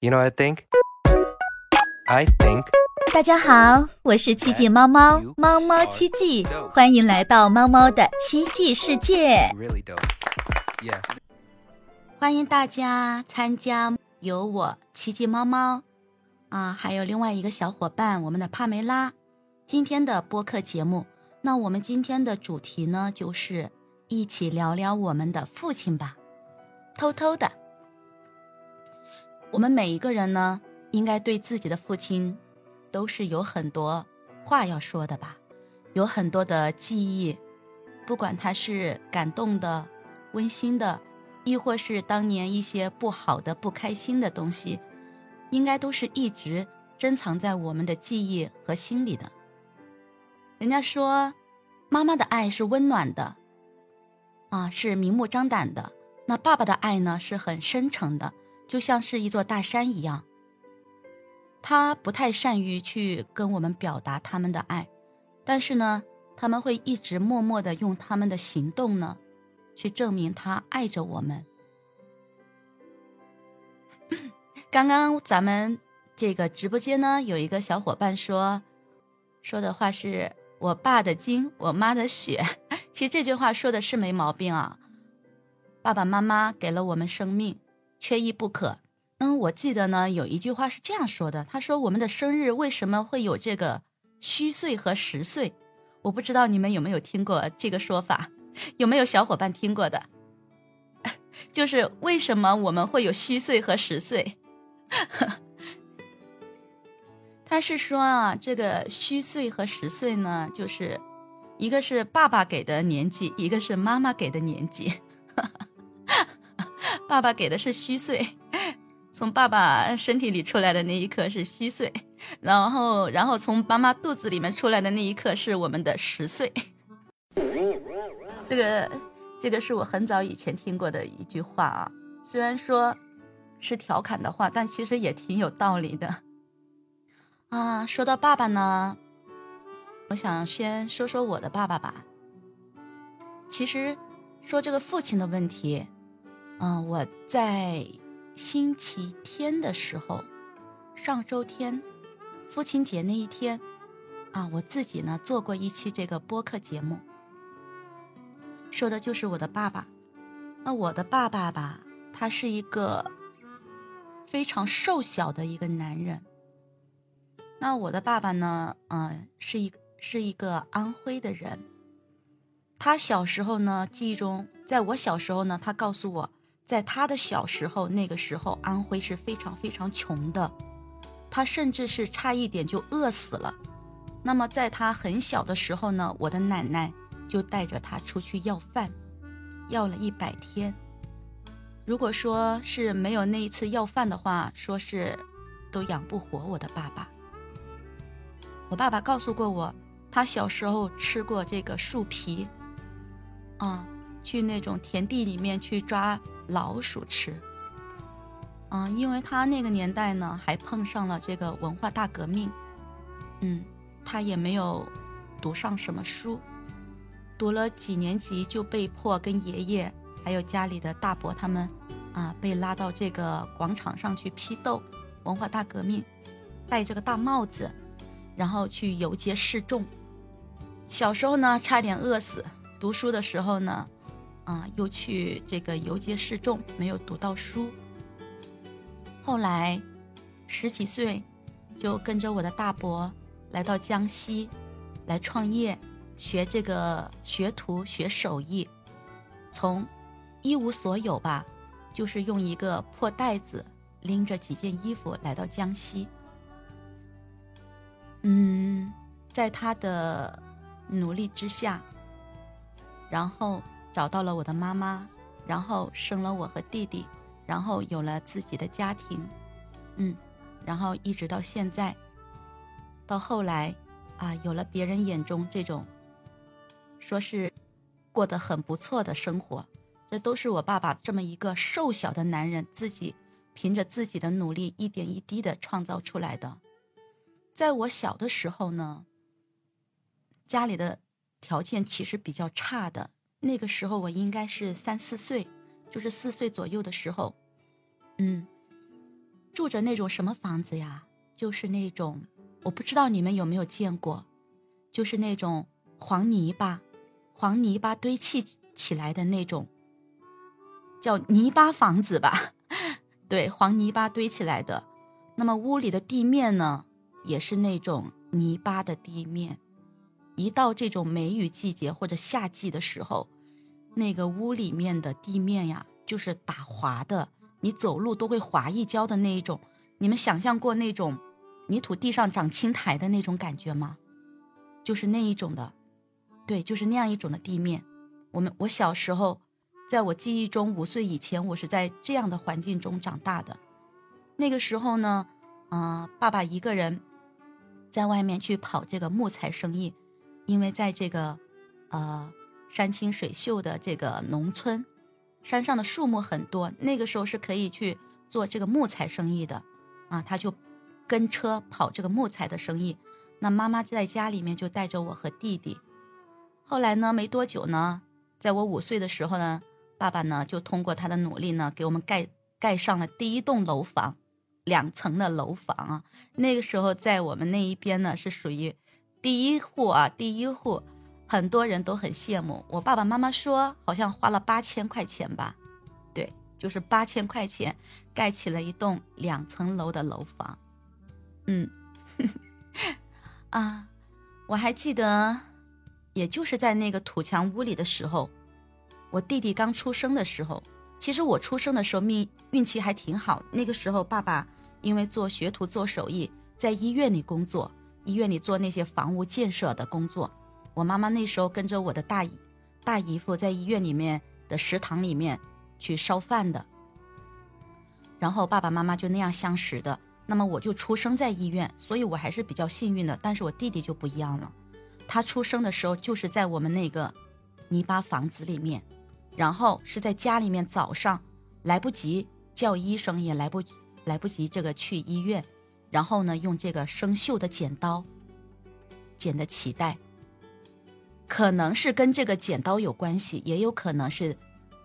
You know what I think? I think 大家好，我是奇迹猫猫，猫猫奇迹，欢迎来到猫猫的奇迹世界。really dope. Yeah. 欢迎大家参加，有我奇迹猫猫啊，还有另外一个小伙伴，我们的帕梅拉。今天的播客节目，那我们今天的主题呢，就是一起聊聊我们的父亲吧。偷偷的，我们每一个人呢，应该对自己的父亲都是有很多话要说的吧，有很多的记忆，不管他是感动的、温馨的。亦或是当年一些不好的、不开心的东西，应该都是一直珍藏在我们的记忆和心里的。人家说，妈妈的爱是温暖的，啊，是明目张胆的；那爸爸的爱呢，是很深沉的，就像是一座大山一样。他不太善于去跟我们表达他们的爱，但是呢，他们会一直默默的用他们的行动呢。去证明他爱着我们。刚刚咱们这个直播间呢，有一个小伙伴说，说的话是我爸的精，我妈的血。其实这句话说的是没毛病啊。爸爸妈妈给了我们生命，缺一不可。嗯，我记得呢，有一句话是这样说的，他说我们的生日为什么会有这个虚岁和实岁？我不知道你们有没有听过这个说法。有没有小伙伴听过的？就是为什么我们会有虚岁和实岁？他是说啊，这个虚岁和实岁呢，就是一个是爸爸给的年纪，一个是妈妈给的年纪。爸爸给的是虚岁，从爸爸身体里出来的那一刻是虚岁，然后然后从妈妈肚子里面出来的那一刻是我们的实岁。这个，这个是我很早以前听过的一句话啊，虽然说是调侃的话，但其实也挺有道理的。啊，说到爸爸呢，我想先说说我的爸爸吧。其实说这个父亲的问题，嗯，我在星期天的时候，上周天，父亲节那一天，啊，我自己呢做过一期这个播客节目。说的就是我的爸爸，那我的爸爸吧，他是一个非常瘦小的一个男人。那我的爸爸呢，嗯，是一是一个安徽的人。他小时候呢，记忆中，在我小时候呢，他告诉我，在他的小时候，那个时候安徽是非常非常穷的，他甚至是差一点就饿死了。那么在他很小的时候呢，我的奶奶。就带着他出去要饭，要了一百天。如果说是没有那一次要饭的话，说是都养不活我的爸爸。我爸爸告诉过我，他小时候吃过这个树皮，啊，去那种田地里面去抓老鼠吃。啊，因为他那个年代呢，还碰上了这个文化大革命，嗯，他也没有读上什么书。读了几年级就被迫跟爷爷还有家里的大伯他们，啊，被拉到这个广场上去批斗文化大革命，戴着个大帽子，然后去游街示众。小时候呢，差点饿死；读书的时候呢，啊，又去这个游街示众，没有读到书。后来十几岁，就跟着我的大伯来到江西，来创业。学这个学徒学手艺，从一无所有吧，就是用一个破袋子拎着几件衣服来到江西。嗯，在他的努力之下，然后找到了我的妈妈，然后生了我和弟弟，然后有了自己的家庭，嗯，然后一直到现在，到后来啊，有了别人眼中这种。说是过得很不错的生活，这都是我爸爸这么一个瘦小的男人自己凭着自己的努力一点一滴的创造出来的。在我小的时候呢，家里的条件其实比较差的，那个时候我应该是三四岁，就是四岁左右的时候，嗯，住着那种什么房子呀？就是那种，我不知道你们有没有见过，就是那种黄泥巴、黄泥巴堆砌起来的那种，叫泥巴房子吧？对，黄泥巴堆起来的。那么屋里的地面呢，也是那种泥巴的地面。一到这种梅雨季节或者夏季的时候，那个屋里面的地面呀，就是打滑的，你走路都会滑一跤的那一种。你们想象过那种泥土地上长青苔的那种感觉吗？就是那一种的，对，就是那样一种的地面。我们我小时候，在我记忆中五岁以前，我是在这样的环境中长大的。那个时候呢，嗯，爸爸一个人在外面去跑这个木材生意。因为在这个，呃，山清水秀的这个农村，山上的树木很多，那个时候是可以去做这个木材生意的，啊，他就跟车跑这个木材的生意。那妈妈在家里面就带着我和弟弟。后来呢，没多久呢，在我五岁的时候呢，爸爸呢就通过他的努力呢，给我们盖盖上了第一栋楼房，两层的楼房啊。那个时候在我们那一边呢，是属于。第一户啊，第一户，很多人都很羡慕。我爸爸妈妈说，好像花了八千块钱吧，对，就是八千块钱盖起了一栋两层楼的楼房。嗯，啊，我还记得，也就是在那个土墙屋里的时候，我弟弟刚出生的时候，其实我出生的时候命运气还挺好。那个时候，爸爸因为做学徒做手艺，在医院里工作。医院里做那些房屋建设的工作，我妈妈那时候跟着我的大姨、大姨夫在医院里面的食堂里面去烧饭的，然后爸爸妈妈就那样相识的。那么我就出生在医院，所以我还是比较幸运的。但是我弟弟就不一样了，他出生的时候就是在我们那个泥巴房子里面，然后是在家里面早上来不及叫医生，也来不来不及这个去医院。然后呢，用这个生锈的剪刀剪的脐带，可能是跟这个剪刀有关系，也有可能是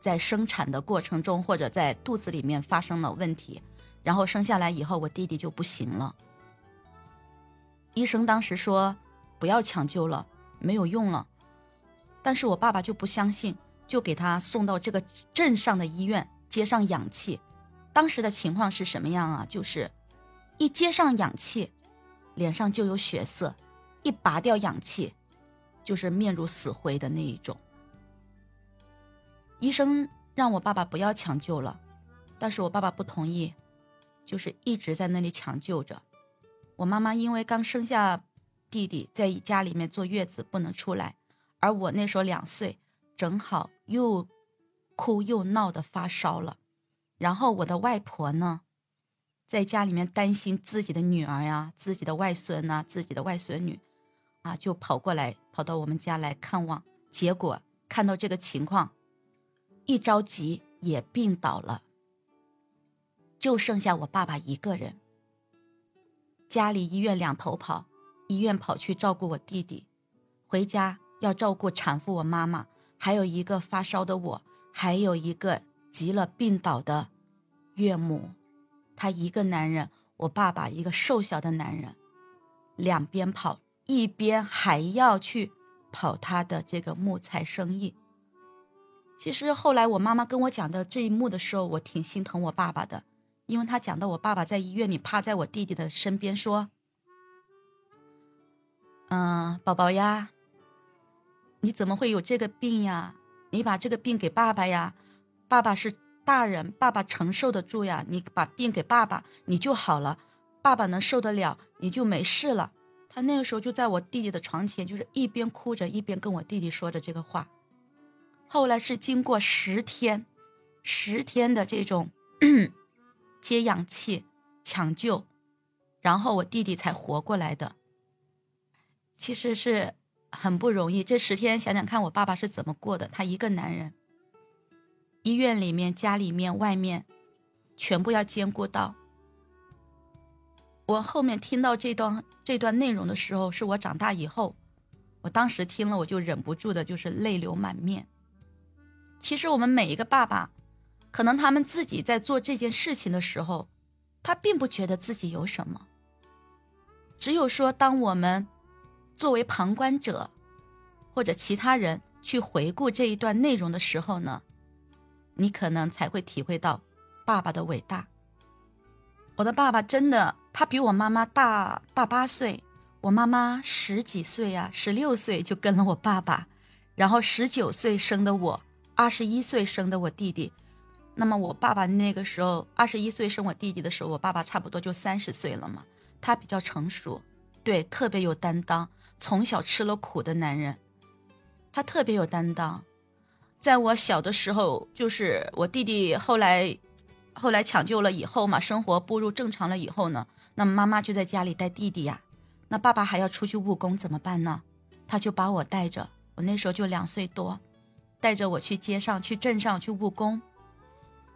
在生产的过程中或者在肚子里面发生了问题，然后生下来以后，我弟弟就不行了。医生当时说不要抢救了，没有用了，但是我爸爸就不相信，就给他送到这个镇上的医院接上氧气。当时的情况是什么样啊？就是。一接上氧气，脸上就有血色；一拔掉氧气，就是面如死灰的那一种。医生让我爸爸不要抢救了，但是我爸爸不同意，就是一直在那里抢救着。我妈妈因为刚生下弟弟，在家里面坐月子不能出来，而我那时候两岁，正好又哭又闹的发烧了。然后我的外婆呢？在家里面担心自己的女儿呀、自己的外孙呐、自己的外孙女，啊，就跑过来，跑到我们家来看望。结果看到这个情况，一着急也病倒了，就剩下我爸爸一个人。家里医院两头跑，医院跑去照顾我弟弟，回家要照顾产妇我妈妈，还有一个发烧的我，还有一个急了病倒的岳母。他一个男人，我爸爸一个瘦小的男人，两边跑，一边还要去跑他的这个木材生意。其实后来我妈妈跟我讲的这一幕的时候，我挺心疼我爸爸的，因为他讲到我爸爸在医院里趴在我弟弟的身边说：“嗯，宝宝呀，你怎么会有这个病呀？你把这个病给爸爸呀，爸爸是。”大人，爸爸承受得住呀！你把病给爸爸，你就好了。爸爸能受得了，你就没事了。他那个时候就在我弟弟的床前，就是一边哭着，一边跟我弟弟说着这个话。后来是经过十天，十天的这种 接氧气、抢救，然后我弟弟才活过来的。其实是很不容易。这十天想想看，我爸爸是怎么过的？他一个男人。医院里面、家里面、外面，全部要兼顾到。我后面听到这段这段内容的时候，是我长大以后，我当时听了我就忍不住的，就是泪流满面。其实我们每一个爸爸，可能他们自己在做这件事情的时候，他并不觉得自己有什么。只有说，当我们作为旁观者或者其他人去回顾这一段内容的时候呢，你可能才会体会到爸爸的伟大。我的爸爸真的，他比我妈妈大大八岁，我妈妈十几岁呀，十六岁就跟了我爸爸，然后十九岁生的我，二十一岁生的我弟弟。那么我爸爸那个时候二十一岁生我弟弟的时候，我爸爸差不多就三十岁了嘛。他比较成熟，对，特别有担当，从小吃了苦的男人，他特别有担当。在我小的时候，就是我弟弟后来。后来抢救了以后嘛，生活步入正常了以后呢，那妈妈就在家里带弟弟呀。那爸爸还要出去务工，怎么办呢？他就把我带着，我那时候就两岁多，带着我去街上、去镇上去务工。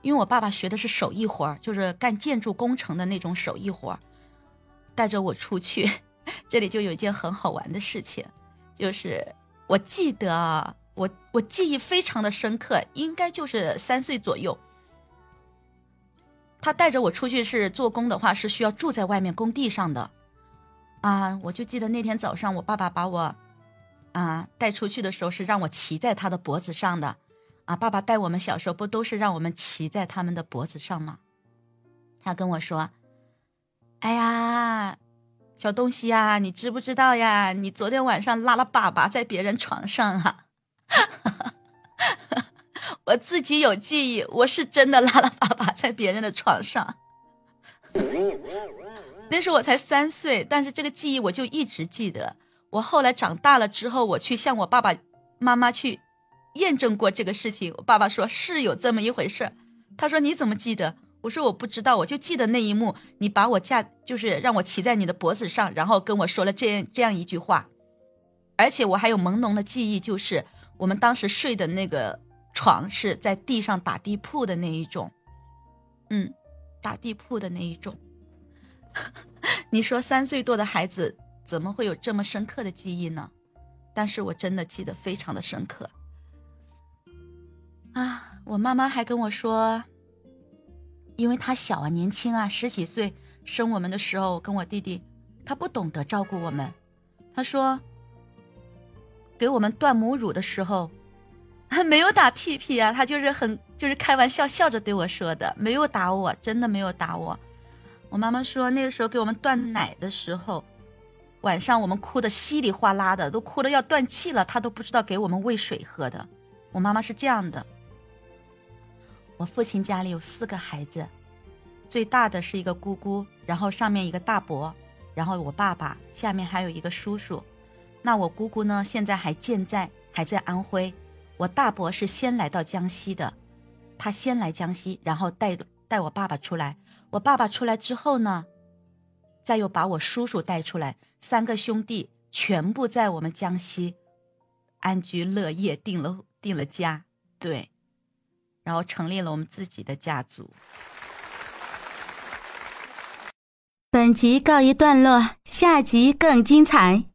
因为我爸爸学的是手艺活儿，就是干建筑工程的那种手艺活儿，带着我出去。这里就有一件很好玩的事情，就是我记得，我我记忆非常的深刻，应该就是三岁左右。他带着我出去是做工的话，是需要住在外面工地上的，啊，我就记得那天早上，我爸爸把我，啊带出去的时候是让我骑在他的脖子上的，啊，爸爸带我们小时候不都是让我们骑在他们的脖子上吗？他跟我说：“哎呀，小东西呀，你知不知道呀？你昨天晚上拉了粑粑在别人床上啊。” 我自己有记忆，我是真的拉拉粑粑在别人的床上。那时候我才三岁，但是这个记忆我就一直记得。我后来长大了之后，我去向我爸爸妈妈去验证过这个事情。我爸爸说是有这么一回事。他说你怎么记得？我说我不知道，我就记得那一幕，你把我架，就是让我骑在你的脖子上，然后跟我说了这样这样一句话。而且我还有朦胧的记忆，就是我们当时睡的那个。床是在地上打地铺的那一种，嗯，打地铺的那一种。你说三岁多的孩子怎么会有这么深刻的记忆呢？但是我真的记得非常的深刻。啊，我妈妈还跟我说，因为她小啊，年轻啊，十几岁生我们的时候，跟我弟弟，她不懂得照顾我们。她说，给我们断母乳的时候。没有打屁屁啊，他就是很就是开玩笑笑着对我说的，没有打我，真的没有打我。我妈妈说那个时候给我们断奶的时候，晚上我们哭的稀里哗啦的，都哭的要断气了，他都不知道给我们喂水喝的。我妈妈是这样的。我父亲家里有四个孩子，最大的是一个姑姑，然后上面一个大伯，然后我爸爸下面还有一个叔叔。那我姑姑呢，现在还健在，还在安徽。我大伯是先来到江西的，他先来江西，然后带带我爸爸出来。我爸爸出来之后呢，再又把我叔叔带出来，三个兄弟全部在我们江西安居乐业，定了定了家，对，然后成立了我们自己的家族。本集告一段落，下集更精彩。